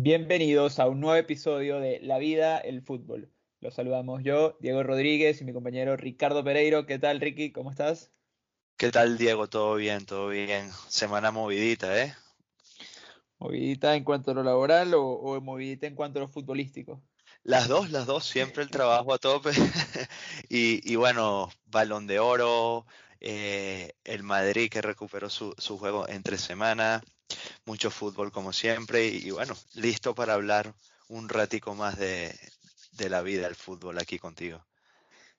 Bienvenidos a un nuevo episodio de La vida, el fútbol. Los saludamos yo, Diego Rodríguez y mi compañero Ricardo Pereiro. ¿Qué tal, Ricky? ¿Cómo estás? ¿Qué tal, Diego? Todo bien, todo bien. Semana movidita, ¿eh? ¿Movidita en cuanto a lo laboral o, movidita en cuanto a lo futbolístico? Las dos, las dos, siempre el trabajo a tope. y, bueno, balón de oro, eh, el Madrid que recuperó su, su juego entre semana, mucho fútbol como siempre y, bueno, listo para hablar un ratico más de, la vida del fútbol aquí contigo.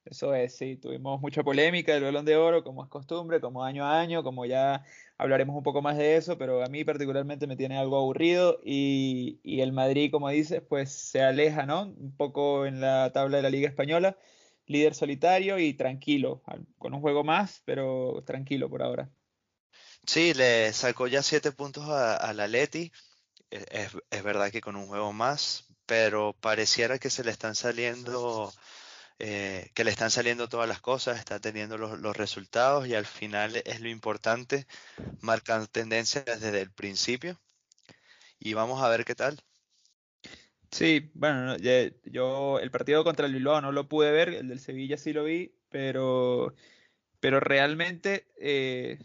Eso es, sí, tuvimos mucha polémica del balón de oro, como es costumbre, como año a año, como ya hablaremos un poco más de eso, pero a mí particularmente me tiene algo aburrido y, y el Madrid, como dices, pues se aleja, ¿no? Un poco en la tabla de la Liga Española, líder solitario y tranquilo, con un juego más, pero tranquilo por ahora. Sí, le sacó ya siete puntos a, la Leti. Es, verdad que con un juego más, pero pareciera que se le están saliendo, eh, que le están saliendo todas las cosas, está teniendo los, resultados y al final es lo importante, marcan tendencias desde el principio y vamos a ver qué tal. Sí, bueno, yo el partido contra el Bilbao no lo pude ver, el del Sevilla sí lo vi, pero, pero realmente eh,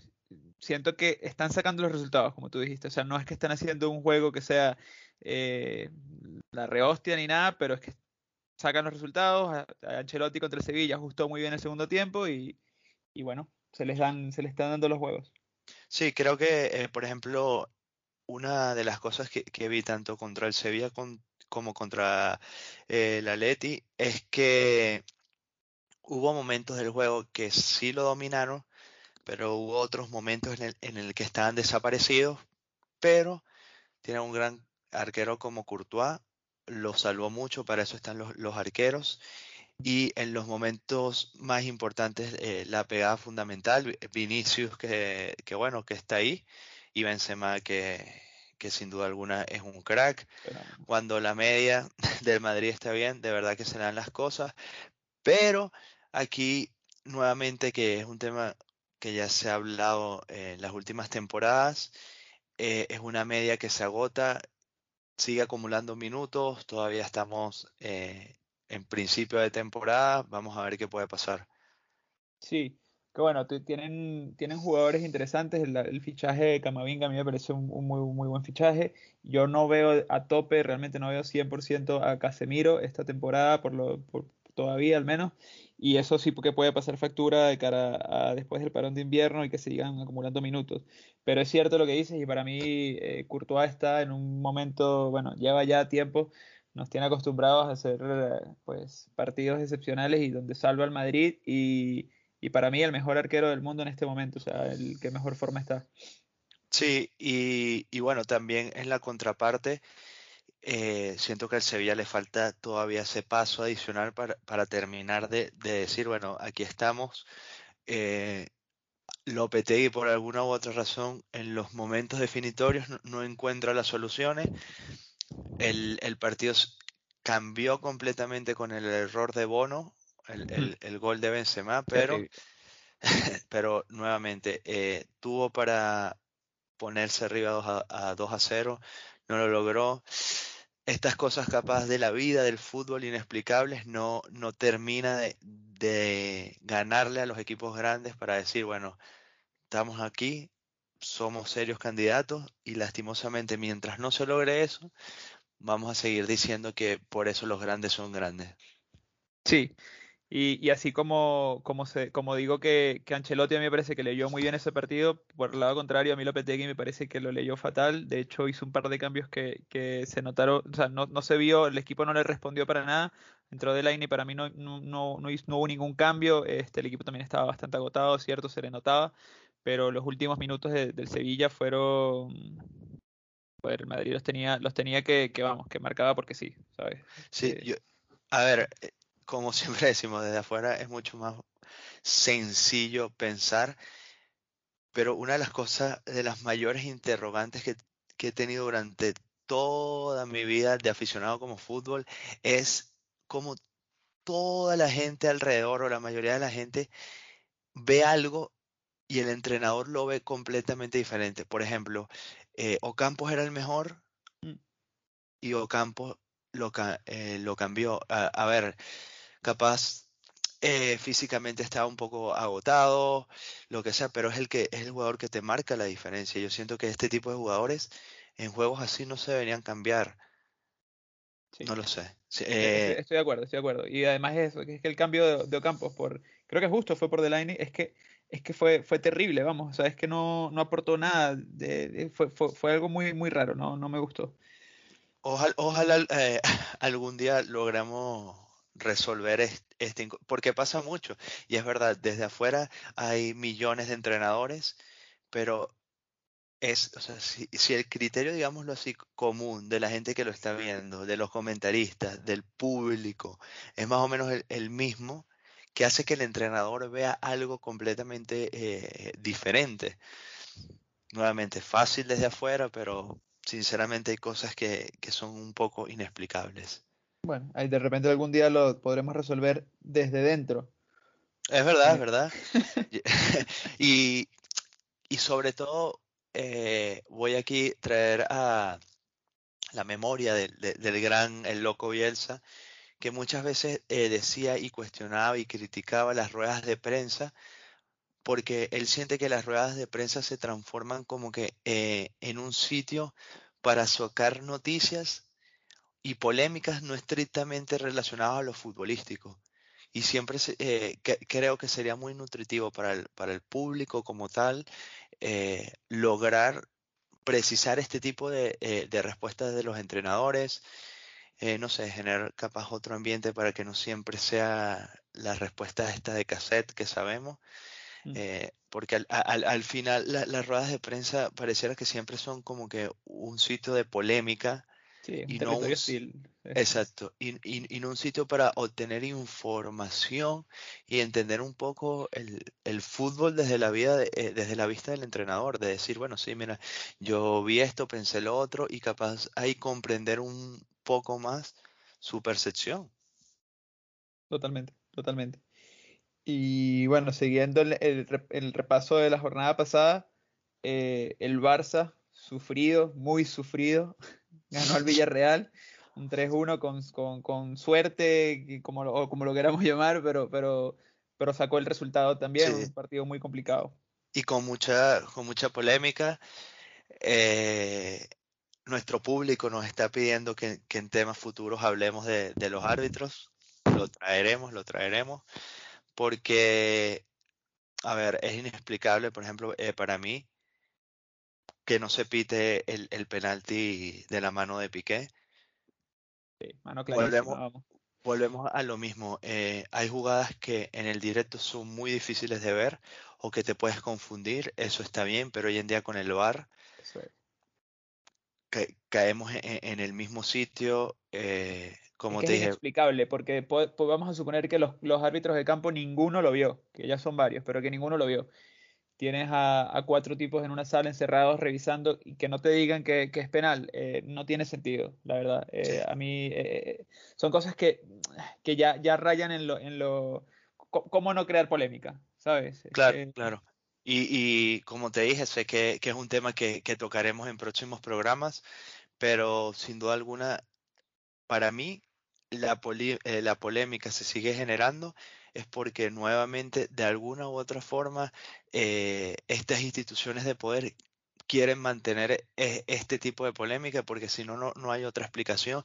siento que están sacando los resultados, como tú dijiste. O sea, no es que están haciendo un juego que sea eh, la rehostia ni nada, pero es que sacan los resultados. Ancelotti contra el Sevilla ajustó muy bien el segundo tiempo y, bueno, se les, dan, se les están dando los juegos. Sí, creo que, eh, por ejemplo, una de las cosas que, vi tanto contra el Sevilla como contra eh, el Atleti es que hubo momentos del juego que sí lo dominaron, pero hubo otros momentos en el, en el que estaban desaparecidos, pero tiene un gran arquero como Courtois, lo salvó mucho, para eso están los, arqueros. Y en los momentos más importantes, eh, la pegada fundamental, Vinicius, que, que, bueno, que está ahí, y Benzema, que, que sin duda alguna es un crack. Cuando la media del Madrid está bien, de verdad que se dan las cosas. Pero aquí, nuevamente, que es un tema que ya se ha hablado en las últimas temporadas. Eh, es una media que se agota, sigue acumulando minutos, todavía estamos eh, en principio de temporada, vamos a ver qué puede pasar. Sí, que bueno, tienen, tienen jugadores interesantes, el, fichaje de Camavinga a mí me parece un, muy, muy buen fichaje, yo no veo a tope, realmente no veo 100% a Casemiro esta temporada, por lo, por, todavía al menos, y eso sí que puede pasar factura de cara a, después del parón de invierno y que sigan acumulando minutos. Pero es cierto lo que dices y para mí eh, Courtois está en un momento, bueno, lleva ya tiempo, nos tiene acostumbrados a hacer pues partidos excepcionales y donde salva al Madrid y, y para mí el mejor arquero del mundo en este momento, o sea, el que mejor forma está. Sí, y, y bueno, también en la contraparte eh, siento que al Sevilla le falta todavía ese paso adicional para, terminar de, decir, bueno, aquí estamos. Eh, Lopetegui por alguna u otra razón en los momentos definitorios no, encuentra las soluciones. El, partido cambió completamente con el error de Bono, el, el, gol de Benzema, pero, pero nuevamente eh, tuvo para ponerse arriba 2 a, a 2 a 0, no lo logró estas cosas capaz de la vida, del fútbol inexplicables, no, no termina de, ganarle a los equipos grandes para decir, bueno, estamos aquí, somos serios candidatos y lastimosamente mientras no se logre eso, vamos a seguir diciendo que por eso los grandes son grandes. Sí, y, así como, como, se, como digo que, que, Ancelotti a mí me parece que leyó muy bien ese partido, por el lado contrario, a mí Lopetegui me parece que lo leyó fatal. De hecho, hizo un par de cambios que, que se notaron, o sea, no, no, se vio, el equipo no le respondió para nada. Entró de line y para mí no, no, no, no, hubo ningún cambio. Este, el equipo también estaba bastante agotado, cierto, se le notaba. Pero los últimos minutos del Sevilla fueron. Pues el Madrid los tenía, los tenía que, que, vamos, que marcaba porque sí, ¿sabes? Sí, eh, yo, a ver, como siempre decimos desde afuera, es mucho más sencillo pensar, pero una de las cosas, de las mayores interrogantes que, he tenido durante toda mi vida de aficionado como fútbol es cómo toda la gente alrededor o la mayoría de la gente ve algo y el entrenador lo ve completamente diferente. Por ejemplo, eh, Ocampos era el mejor mm. y Ocampo lo, eh, lo cambió. A, ver, capaz eh, físicamente estaba un poco agotado, lo que sea, pero es el que es el jugador que te marca la diferencia. Yo siento que este tipo de jugadores en juegos así no se deberían cambiar. No lo sé. Eh, estoy, de acuerdo, estoy de acuerdo. Y además es, es que el cambio de, Ocampos por, creo que justo fue por Delaney, es que es que fue, fue terrible, vamos, o sea, es que no, no aportó nada, de, fue, fue, fue, algo muy, muy raro, no, no me gustó. Ojalá, eh, algún día logramos resolver este, porque pasa mucho, y es verdad, desde afuera hay millones de entrenadores, pero es, o sea, si, el criterio, digámoslo así, común de la gente que lo está viendo, de los comentaristas, del público, es más o menos el, mismo, que hace que el entrenador vea algo completamente eh, diferente. Nuevamente, fácil desde afuera, pero sinceramente hay cosas que, son un poco inexplicables. Bueno, ahí de repente algún día lo podremos resolver desde dentro. Es verdad, es eh. verdad. y, sobre todo, eh, voy aquí a traer a la memoria del gran, el loco Bielsa, que muchas veces eh, decía y cuestionaba y criticaba las ruedas de prensa porque él siente que las ruedas de prensa se transforman como que eh, en un sitio para sacar noticias y polémicas no estrictamente relacionadas a lo futbolístico. Y siempre eh, creo que sería muy nutritivo para el, para el público como tal eh, lograr precisar este tipo de, de respuestas de los entrenadores, no sé, generar capaz otro ambiente para que no siempre sea la respuesta esta de cassette que sabemos, eh, porque al, final las ruedas de prensa pareciera que siempre son como que un sitio de polémica. Y no un, exacto, y, no un sitio para obtener información y entender un poco el, fútbol desde la vida eh, desde la vista del entrenador, de decir, bueno, sí, mira, yo vi esto, pensé lo otro, y capaz ahí comprender un poco más su percepción. Totalmente, totalmente. Y bueno, siguiendo el, repaso de la jornada pasada, eh, el Barça, sufrido, muy sufrido, ganó al Villarreal, un 3-1 con, con, suerte, como lo, como lo queramos llamar, pero, pero, pero sacó el resultado también, un partido muy complicado. Y con mucha, con mucha polémica. Eh, nuestro público nos está pidiendo que, en temas futuros hablemos de, de los árbitros. Lo traeremos, lo traeremos porque, a ver, es inexplicable, por ejemplo, eh, para mí, que no se pite el, el penalti de la mano de Piqué. Sí, mano volvemos, volvemos a lo mismo. Eh, hay jugadas que en el directo son muy difíciles de ver o que te puedes confundir. Eso está bien, pero hoy en día con el VAR caemos en, el mismo sitio. Eh, como es te inexplicable, porque vamos a suponer que los, árbitros de campo ninguno lo vio, que ya son varios, pero que ninguno lo vio. Tienes a, cuatro tipos en una sala encerrados revisando y que no te digan que, es penal, eh, no tiene sentido, la verdad. Eh, a mí eh, son cosas que, que ya, ya rayan en lo, en lo... ¿Cómo no crear polémica? ¿Sabes? Claro, claro. Y, como te dije, sé que, es un tema que, que, tocaremos en próximos programas, pero sin duda alguna, para mí, la, eh, la polémica se sigue generando es porque nuevamente, de alguna u otra forma, eh, estas instituciones de poder quieren mantener eh, este tipo de polémica porque si no, no hay otra explicación.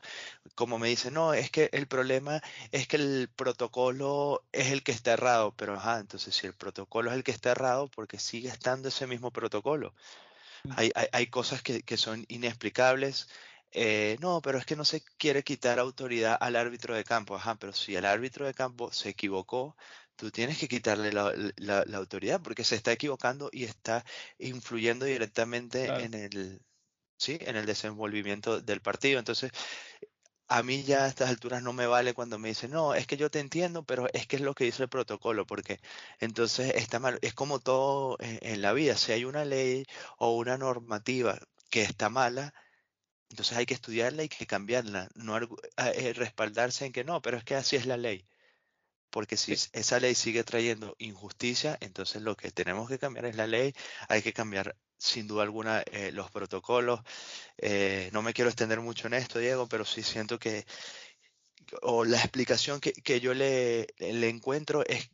Como me dicen, no, es que el problema es que el protocolo es el que está errado, pero ajá, entonces si el protocolo es el que está errado, porque sigue estando ese mismo protocolo. Mm. Hay, hay, hay cosas que, que, son inexplicables, eh, no, pero es que no se quiere quitar autoridad al árbitro de campo. Ajá, pero si el árbitro de campo se equivocó, tú tienes que quitarle la, autoridad porque se está equivocando y está influyendo directamente en el, sí, en el desenvolvimiento del partido. Entonces, a mí ya a estas alturas no me vale cuando me dicen, no, es que yo te entiendo, pero es que es lo que dice el protocolo, porque entonces está mal. Es como todo en la vida, si hay una ley o una normativa que está mala, entonces hay que estudiarla y que cambiarla, no eh, respaldarse en que no, pero es que así es la ley. porque si esa ley sigue trayendo injusticia, entonces lo que tenemos que cambiar es la ley, hay que cambiar sin duda alguna eh, los protocolos. Eh, no me quiero extender mucho en esto, Diego, pero sí siento que, o la explicación que, que yo le, le encuentro es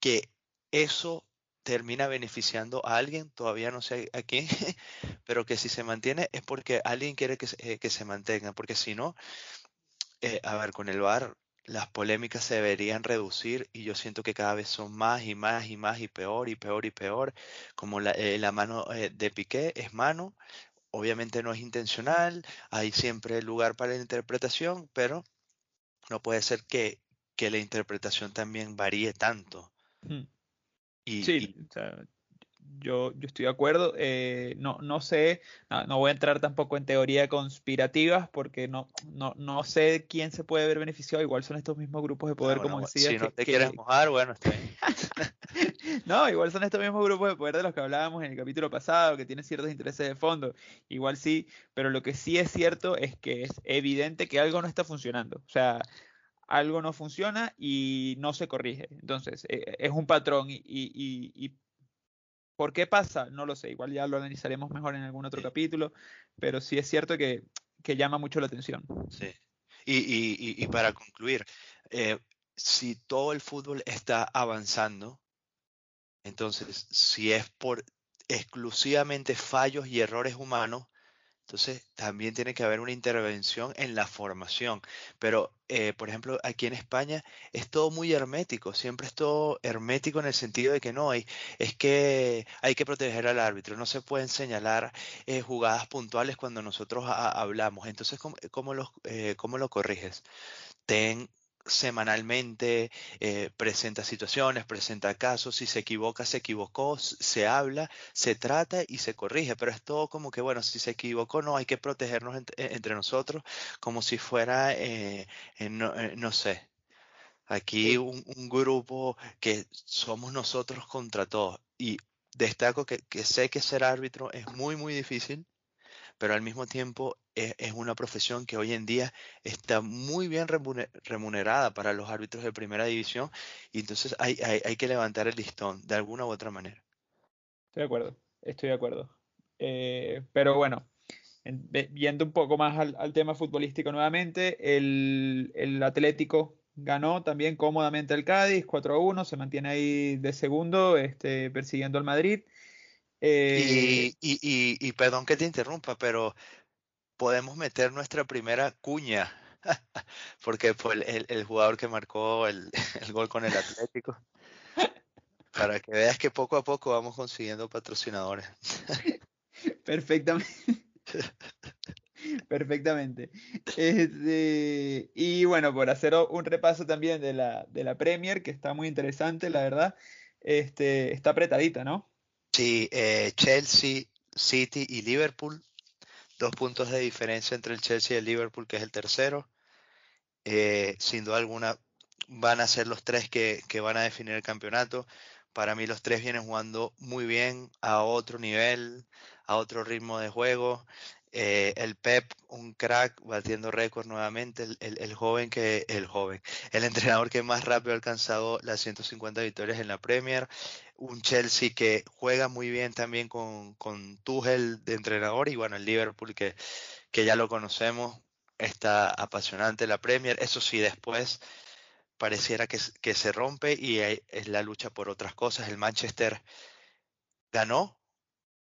que eso termina beneficiando a alguien, todavía no sé a quién, pero que si se mantiene es porque alguien quiere que, eh, que se mantenga, porque si no, a ver, con el VAR las polémicas se deberían reducir y yo siento que cada vez son más y más y más y peor y peor y peor, como la, eh, mano eh, de Piqué es mano, obviamente no es intencional, hay siempre lugar para la interpretación, pero no puede ser que, que la interpretación también varíe tanto. Hmm. Y, sí, yo, yo estoy de acuerdo. Eh, no, no sé, no, voy a entrar tampoco en teoría conspirativas porque no, no, no sé quién se puede ver beneficiado. Igual son estos mismos grupos de poder, como decía. Si no te quieres mojar, bueno, está bien. no, igual son estos mismos grupos de poder de los que hablábamos en el capítulo pasado, que tienen ciertos intereses de fondo. Igual sí, pero lo que sí es cierto es que es evidente que algo no está funcionando. O sea, algo no funciona y no se corrige. Entonces, eh, es un patrón y, y, y ¿Por qué pasa? No lo sé, igual ya lo analizaremos mejor en algún otro capítulo, pero sí es cierto que, llama mucho la atención. Sí. Y, para concluir, eh, si todo el fútbol está avanzando, entonces si es por exclusivamente fallos y errores humanos, entonces, también tiene que haber una intervención en la formación. Pero, eh, por ejemplo, aquí en España es todo muy hermético, siempre es todo hermético en el sentido de que no hay, es que hay que proteger al árbitro, no se pueden señalar eh, jugadas puntuales cuando nosotros hablamos. Entonces, ¿cómo, cómo, eh, ¿cómo lo corriges? Ten semanalmente, eh, presenta situaciones, presenta casos, si se equivoca, se equivocó, se habla, se trata y se corrige, pero es todo como que, bueno, si se equivocó, no, hay que protegernos e, entre, nosotros como si fuera, eh, eh, no, sé, aquí un, grupo que somos nosotros contra todos. Y destaco que, que sé que ser árbitro es muy, muy difícil pero al mismo tiempo es, una profesión que hoy en día está muy bien remunerada para los árbitros de primera división y entonces hay, que levantar el listón de alguna u otra manera. Estoy de acuerdo, estoy de acuerdo. Eh, pero bueno, viendo un poco más al, tema futbolístico nuevamente, el, Atlético ganó también cómodamente al Cádiz, 4 a 1, se mantiene ahí de segundo, este, persiguiendo al Madrid. Eh, y, perdón que te interrumpa, pero podemos meter nuestra primera cuña, porque fue el, jugador que marcó el, gol con el Atlético, para que veas que poco a poco vamos consiguiendo patrocinadores. Perfectamente. Perfectamente. Este, y bueno, por hacer un repaso también de la, de la Premier, que está muy interesante, la verdad, este, está apretadita, ¿no? Sí, eh, Chelsea, City y Liverpool. Dos puntos de diferencia entre el Chelsea y el Liverpool, que es el tercero. Eh, sin duda alguna van a ser los tres que, que, van a definir el campeonato. Para mí los tres vienen jugando muy bien, a otro nivel, a otro ritmo de juego. Eh, el Pep, un crack, batiendo récord nuevamente, el, joven que, el joven, el entrenador que más rápido ha alcanzado las 150 victorias en la Premier, un Chelsea que juega muy bien también con, con Tuchel de entrenador y bueno, el Liverpool que, que ya lo conocemos, está apasionante la Premier, eso sí, después pareciera que, que se rompe y es la lucha por otras cosas, el Manchester ganó,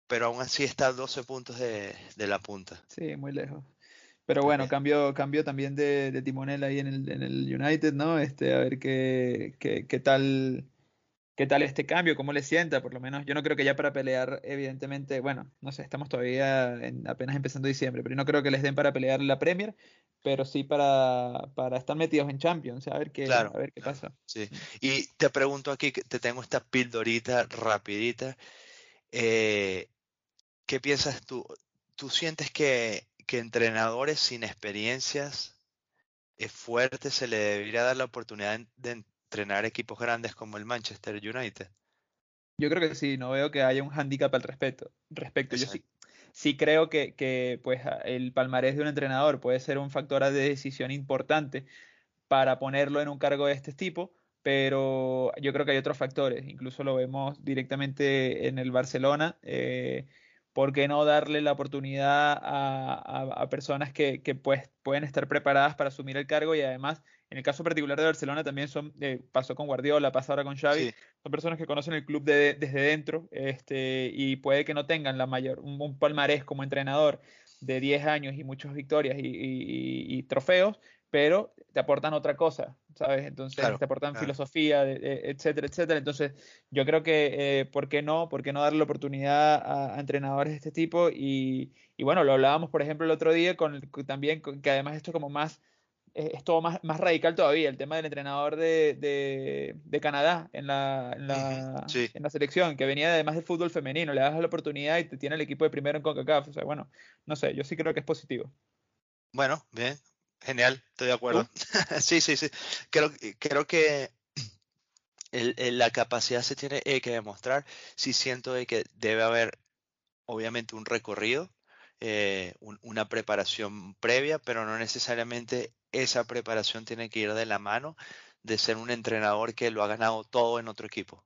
pero aún así está a 12 puntos de, la punta. Sí, muy lejos. Pero bueno, cambio, cambio también de, timonel ahí en el, en el, United, ¿no? Este, a ver qué, qué, qué, tal qué tal este cambio, cómo le sienta, por lo menos. Yo no creo que ya para pelear, evidentemente, bueno, no sé, estamos todavía en, apenas empezando diciembre, pero no creo que les den para pelear la Premier, pero sí para, para estar metidos en Champions, a ver qué, a ver qué pasa. Sí. Y te pregunto aquí, te tengo esta pildorita rapidita. Eh, ¿Qué piensas tú? ¿Tú sientes que, entrenadores sin experiencias fuertes se le debería dar la oportunidad de entrenar equipos grandes como el Manchester United? Yo creo que sí, no veo que haya un hándicap al respecto. respecto. Yo sí, sí creo que, que, pues, el palmarés de un entrenador puede ser un factor de decisión importante para ponerlo en un cargo de este tipo, pero yo creo que hay otros factores, incluso lo vemos directamente en el Barcelona. Eh, ¿Por qué no darle la oportunidad a, personas que, pues, pueden estar preparadas para asumir el cargo y además, en el caso particular de Barcelona también son, eh, pasó con Guardiola, pasa ahora con Xavi, son personas que conocen el club desde dentro este, y puede que no tengan la mayor, un, palmarés como entrenador de 10 años y muchas victorias y trofeos, pero te aportan otra cosa, ¿sabes? Entonces te aportan filosofía, etcétera, etcétera. Entonces yo creo que, eh, ¿por qué no? ¿Por qué no darle la oportunidad a, entrenadores de este tipo? Y, bueno, lo hablábamos, por ejemplo, el otro día con, también, que además esto es como más, eh, es todo más, más radical todavía, el tema del entrenador de, de, Canadá en la, en la, en, la, selección, que venía además del fútbol femenino, le das la oportunidad y te tiene el equipo de primero en CONCACAF. O sea, bueno, no sé, yo sí creo que es positivo. Bueno, bien, Genial, estoy de acuerdo. sí, sí, sí. Creo, creo que la capacidad se tiene eh, que demostrar. Sí siento que debe haber, obviamente, un recorrido, eh, una preparación previa, pero no necesariamente esa preparación tiene que ir de la mano de ser un entrenador que lo ha ganado todo en otro equipo.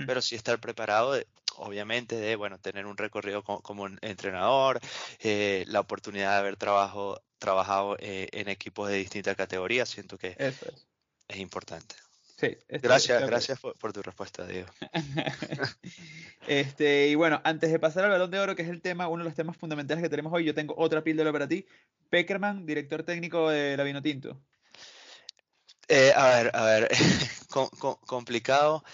Mm. Pero sí estar preparado, obviamente, de bueno, tener un recorrido como, entrenador, eh, la oportunidad de haber trabajo, trabajado eh, en equipos de distintas categorías, siento que es. importante. Sí, gracias, gracias por, tu respuesta, Diego. este, y bueno, antes de pasar al balón de oro, que es el tema, uno de los temas fundamentales que tenemos hoy, yo tengo otra píldora para ti. Peckerman, director técnico de la Vinotinto. Eh, a ver, a ver, complicado.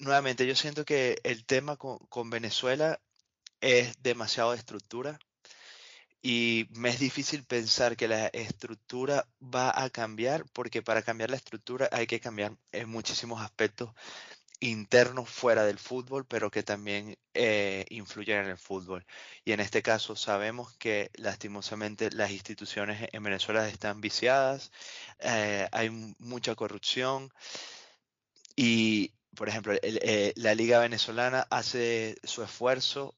Nuevamente, yo siento que el tema con, Venezuela es demasiado de estructura y me es difícil pensar que la estructura va a cambiar porque para cambiar la estructura hay que cambiar en muchísimos aspectos internos fuera del fútbol, pero que también eh, influyen en el fútbol. Y en este caso sabemos que lastimosamente las instituciones en Venezuela están viciadas, eh, hay mucha corrupción y, por ejemplo, eh, la Liga Venezolana hace su esfuerzo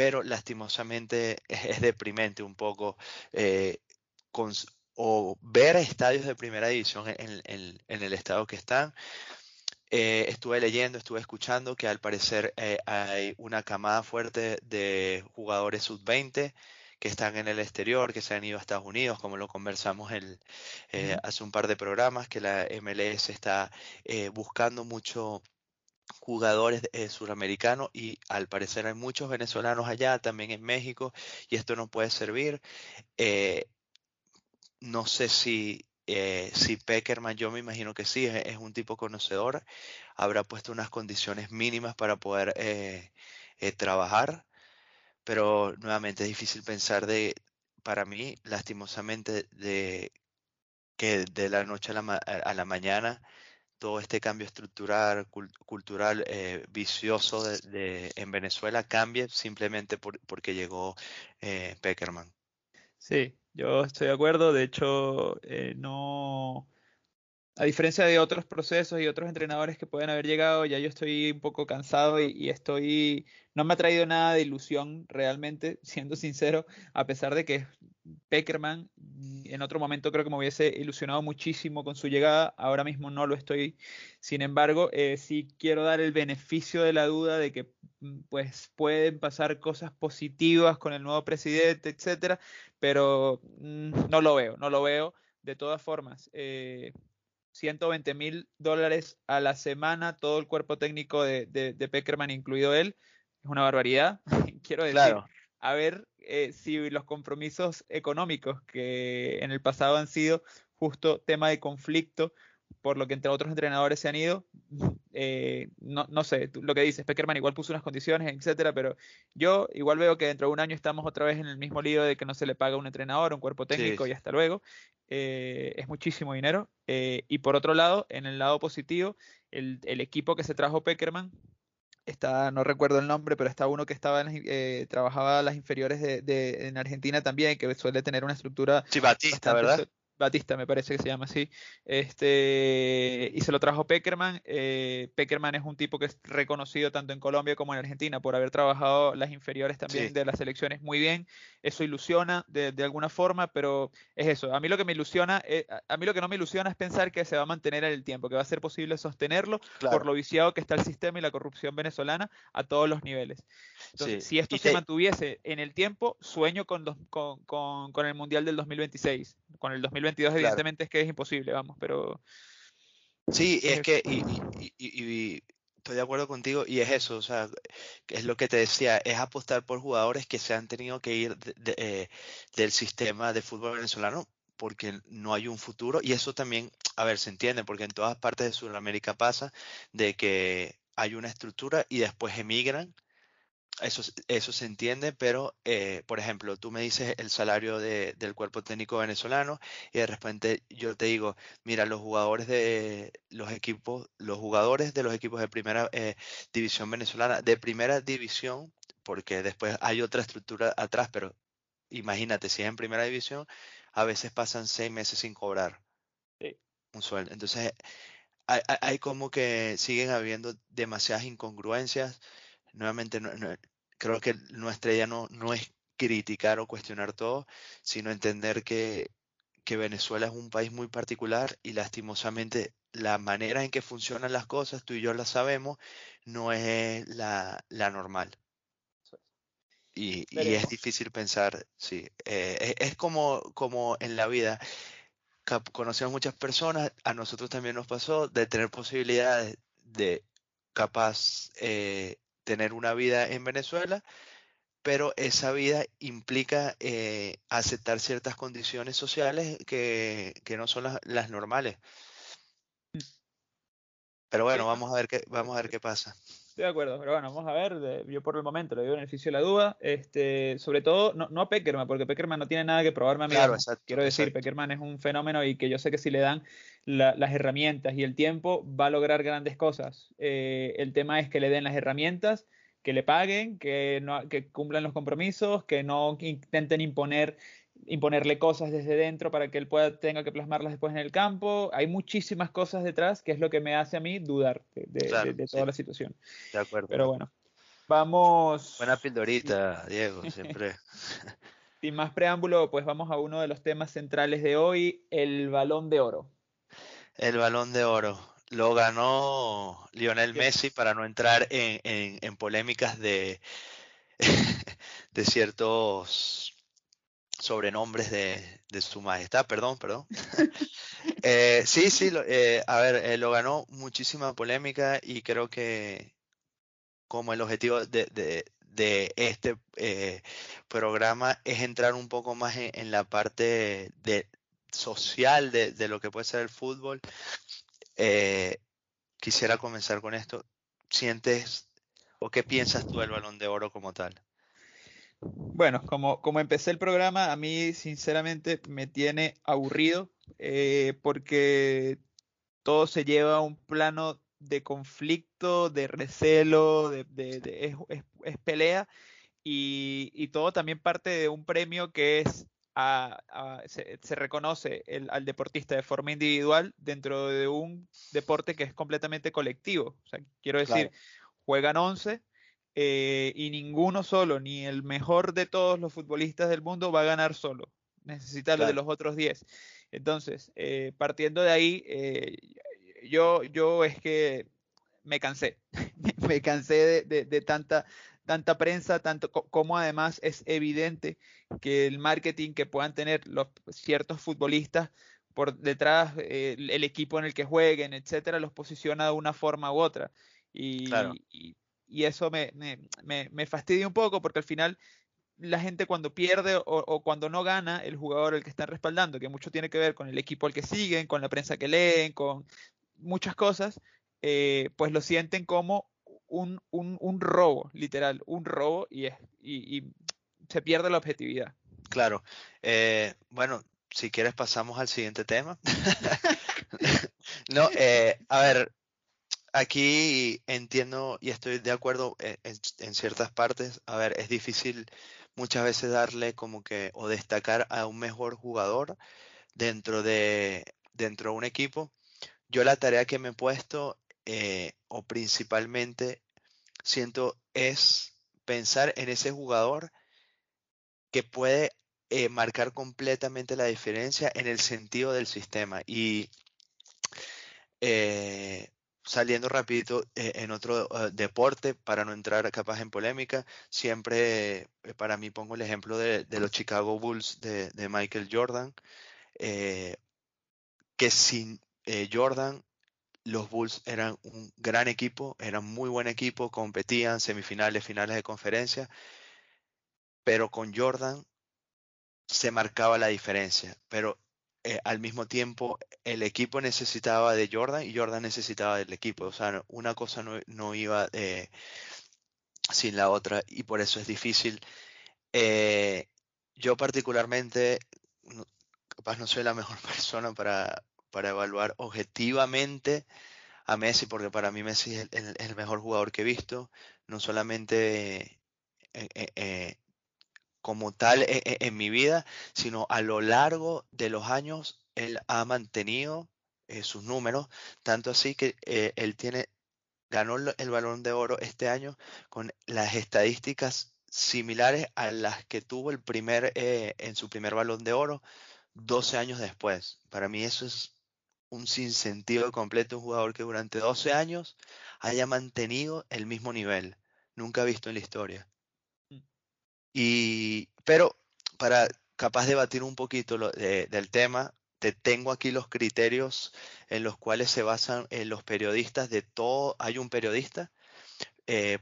pero lastimosamente es, deprimente un poco eh, o ver estadios de primera división en, el estado que están. Eh, estuve leyendo, estuve escuchando que al parecer eh, hay una camada fuerte de jugadores sub-20 que están en el exterior, que se han ido a Estados Unidos, como lo conversamos el, hace un par de programas, que la MLS está buscando mucho jugadores eh, suramericanos y al parecer hay muchos venezolanos allá, también en México, y esto no puede servir. Eh, no sé si, eh, si Peckerman, yo me imagino que sí, es, un tipo conocedor, habrá puesto unas condiciones mínimas para poder trabajar, pero nuevamente es difícil pensar de, para mí, lastimosamente, de que de la noche a la, a la mañana todo este cambio estructural, cultural, eh, vicioso de, en Venezuela cambie simplemente porque llegó eh, Peckerman. Sí, yo estoy de acuerdo. De hecho, eh, no. A diferencia de otros procesos y otros entrenadores que pueden haber llegado, ya yo estoy un poco cansado y, y estoy. No me ha traído nada de ilusión realmente, siendo sincero, a pesar de que Peckerman. En otro momento creo que me hubiese ilusionado muchísimo con su llegada. Ahora mismo no lo estoy. Sin embargo, eh, sí quiero dar el beneficio de la duda de que mm, pues pueden pasar cosas positivas con el nuevo presidente, etcétera, pero mm, no lo veo, no lo veo. De todas formas, 120 eh, mil dólares a la semana, todo el cuerpo técnico de, de, Peckerman, incluido él, es una barbaridad. quiero decir, a ver eh, si los compromisos económicos que en el pasado han sido justo tema de conflicto, por lo que entre otros entrenadores se han ido, eh, no, no, sé, lo que dices, Peckerman igual puso unas condiciones, etcétera, pero yo igual veo que dentro de un año estamos otra vez en el mismo lío de que no se le paga a un entrenador, un cuerpo técnico y hasta luego. Eh, es muchísimo dinero. y por otro lado, en el lado positivo, el, el equipo que se trajo Peckerman está, no recuerdo el nombre, pero está uno que estaba en, eh, trabajaba las inferiores de, en Argentina también, que suele tener una estructura. Sí, Batista, ¿verdad? Batista me parece que se llama así, este, y se lo trajo Peckerman. Eh, Peckerman es un tipo que es reconocido tanto en Colombia como en Argentina por haber trabajado las inferiores también de las selecciones muy bien. Eso ilusiona de, alguna forma, pero es eso. A mí lo que me ilusiona, eh, a mí lo que no me ilusiona es pensar que se va a mantener en el tiempo, que va a ser posible sostenerlo por lo viciado que está el sistema y la corrupción venezolana a todos los niveles. Entonces, si esto se mantuviese en el tiempo, sueño con, con, con, con el Mundial del 2026. Con el 2026 evidentemente es que es imposible, vamos, pero... Sí, es que, y, estoy de acuerdo contigo, y es eso, o sea, es lo que te decía, es apostar por jugadores que se han tenido que ir eh, del sistema de fútbol venezolano porque no hay un futuro, y eso también, a ver, se entiende, porque en todas partes de Sudamérica pasa de que hay una estructura y después emigran eso, eso se entiende, pero eh, por ejemplo, tú me dices el salario del cuerpo técnico venezolano y de repente yo te digo, mira, los jugadores de los equipos, los jugadores de los equipos de primera eh, división venezolana, de primera división, porque después hay otra estructura atrás, pero imagínate, si es en primera división, a veces pasan seis meses sin cobrar un sueldo. Entonces, hay, hay como que siguen habiendo demasiadas incongruencias nuevamente creo que nuestra idea no, no es criticar o cuestionar todo, sino entender que, Venezuela es un país muy particular y lastimosamente la manera en que funcionan las cosas, tú y yo la sabemos, no es la, normal. Y, es difícil pensar, sí, eh, es, como, como en la vida. Conocemos muchas personas, a nosotros también nos pasó de tener posibilidades de capaz eh, tener una vida en Venezuela, pero esa vida implica eh, aceptar ciertas condiciones sociales que, no son las, normales. Pero bueno, vamos a ver qué, vamos a ver qué pasa. Estoy de acuerdo, pero bueno, vamos a ver. Yo por el momento le doy beneficio de la duda. Este, sobre todo, no, no a Peckerman, porque Peckerman no tiene nada que probarme a mí. Claro, Quiero decir, Peckerman es un fenómeno y que yo sé que si le dan las herramientas y el tiempo, va a lograr grandes cosas. Eh, el tema es que le den las herramientas, que le paguen, que, no, que cumplan los compromisos, que no intenten imponer imponerle cosas desde dentro para que él pueda tenga que plasmarlas después en el campo. Hay muchísimas cosas detrás que es lo que me hace a mí dudar de, toda la situación. De acuerdo. Pero bueno, vamos. Buena pildorita, Diego, siempre. Sin más preámbulo, pues vamos a uno de los temas centrales de hoy, el balón de oro. El balón de oro. Lo ganó Lionel Messi para no entrar en, polémicas de, de ciertos sobrenombres de, su majestad, perdón, perdón. Eh, sí, sí, eh, a ver, eh, lo ganó muchísima polémica y creo que como el objetivo de, este programa es entrar un poco más en, la parte de, social de, lo que puede ser el fútbol eh, quisiera comenzar con esto. ¿Sientes o qué piensas tú del balón de oro como tal? Bueno, como, como empecé el programa, a mí sinceramente me tiene aburrido eh, porque todo se lleva a un plano de conflicto, de recelo, de, es, pelea y, y, todo también parte de un premio que es se, reconoce al deportista de forma individual dentro de un deporte que es completamente colectivo. O sea, quiero decir, juegan 11 eh, y ninguno solo, ni el mejor de todos los futbolistas del mundo va a ganar solo. Necesita lo de los otros 10. Entonces, eh, partiendo de ahí, eh, yo, yo es que me cansé, me cansé de, tanta tanta prensa, tanto como además es evidente que el marketing que puedan tener los ciertos futbolistas por detrás, eh, el equipo en el que jueguen, etcétera, los posiciona de una forma u otra. Y, y, eso me, me, me, fastidia un poco porque al final la gente cuando pierde o, cuando no gana el jugador el que están respaldando, que mucho tiene que ver con el equipo al que siguen, con la prensa que leen, con muchas cosas, eh, pues lo sienten como un, un, un robo, literal, un robo y, es, y, se pierde la objetividad. Claro. Eh, bueno, si quieres pasamos al siguiente tema. no, eh, a ver, aquí entiendo y estoy de acuerdo en, en, ciertas partes. A ver, es difícil muchas veces darle como que o destacar a un mejor jugador dentro de, dentro de un equipo, yo la tarea que me he puesto, eh, o principalmente siento, es pensar en ese jugador que puede eh, marcar completamente la diferencia en el sentido del sistema. Y eh, saliendo rapidito eh, en otro deporte, para no entrar capaz en polémica, siempre para mí pongo el ejemplo de, los Chicago Bulls de, de Michael Jordan, que sin Jordan los Bulls eran un gran equipo, eran muy buen equipo, competían semifinales, finales de conferencia, pero con Jordan se marcaba la diferencia, pero eh, al mismo tiempo el equipo necesitaba de Jordan y Jordan necesitaba del equipo, o sea, una cosa no, iba eh, sin la otra y por eso es difícil. Eh, yo particularmente, capaz no soy la mejor persona para, para evaluar objetivamente a Messi, porque para mí Messi es el, mejor jugador que he visto, no solamente como tal en mi vida, sino a lo largo de los años él ha mantenido sus números, tanto así que él tiene ganó el balón de oro este año con las estadísticas similares a las que tuvo el primer en su primer balón de oro 12 años después. Para mí eso es un sinsentido completo un jugador que durante 12 años haya mantenido el mismo nivel. Nunca visto en la historia. Y, pero para capaz de debatir un poquito del tema, te tengo aquí los criterios en los cuales se basan eh, los periodistas de todo. Hay un periodista eh,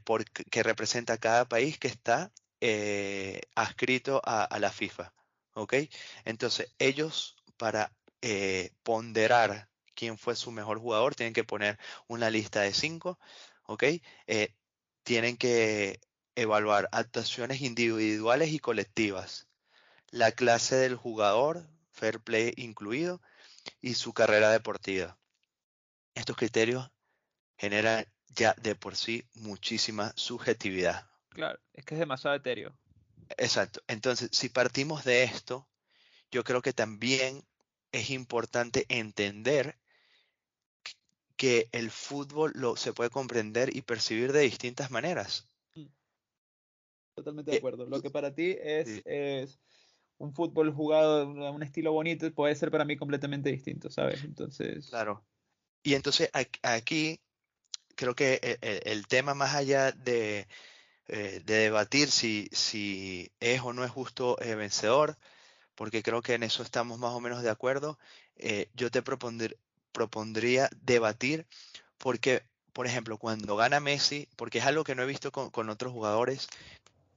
que representa a cada país que está eh, adscrito a, a, la FIFA. ¿Ok? Entonces, ellos para eh, ponderar quién fue su mejor jugador, tienen que poner una lista de cinco, ¿ok? Tienen que evaluar actuaciones individuales y colectivas, la clase del jugador, fair play incluido, y su carrera deportiva. Estos criterios generan ya de por sí muchísima subjetividad. Claro, es que es demasiado etéreo. Exacto. Entonces, si partimos de esto, yo creo que también es importante entender que el fútbol lo, se puede comprender y percibir de distintas maneras. Totalmente de eh, acuerdo. Lo que para ti es, es un fútbol jugado a un estilo bonito puede ser para mí completamente distinto, ¿sabes? Entonces. Claro. Y entonces aquí creo que e, e, el, tema más allá de, eh, de debatir si, si, es o no es justo eh, vencedor, porque creo que en eso estamos más o menos de acuerdo, eh, yo te propondría debatir porque, por ejemplo, cuando gana Messi, porque es algo que no he visto con, otros jugadores,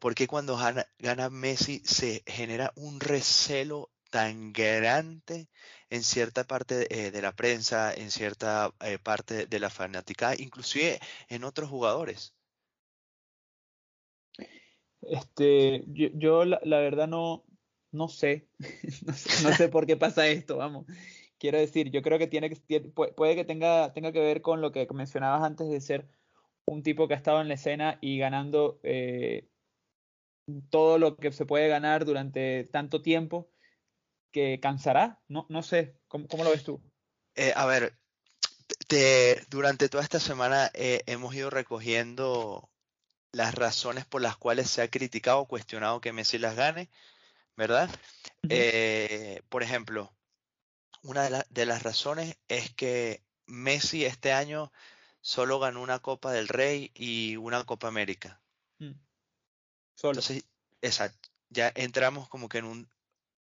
porque cuando gana, Messi se genera un recelo tan grande en cierta parte eh, de, la prensa, en cierta eh, parte de la fanática, inclusive en otros jugadores? Este, yo, la, verdad no, no sé, no sé, por qué pasa esto, vamos. Quiero decir, yo creo que tiene que, puede que tenga, tenga que ver con lo que mencionabas antes de ser un tipo que ha estado en la escena y ganando eh, todo lo que se puede ganar durante tanto tiempo que cansará. No, no sé, ¿cómo, lo ves tú? Eh, a ver, durante toda esta semana eh, hemos ido recogiendo las razones por las cuales se ha criticado o cuestionado que Messi las gane. ¿verdad? Eh, por ejemplo, una de, las razones es que Messi este año solo ganó una Copa del Rey y una Copa América. Solo. Entonces, exacto, ya entramos como que en un,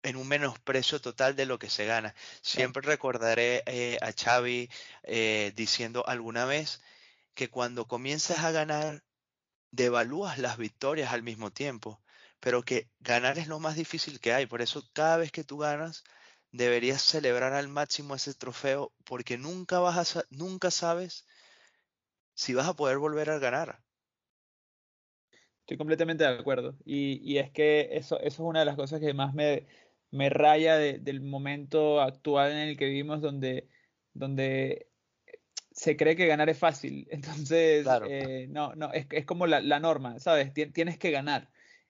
en un menosprecio total de lo que se gana. Siempre recordaré eh, a Xavi eh, diciendo alguna vez que cuando comienzas a ganar, devalúas las victorias al mismo tiempo pero que ganar es lo más difícil que hay. Por eso cada vez que tú ganas, deberías celebrar al máximo ese trofeo, porque nunca, vas a, nunca sabes si vas a poder volver a ganar. Estoy completamente de acuerdo. Y, es que eso, eso, es una de las cosas que más me, me raya del momento actual en el que vivimos, donde, donde se cree que ganar es fácil. Entonces, eh, no, no, es, es como la, la norma, ¿sabes? Tienes que ganar.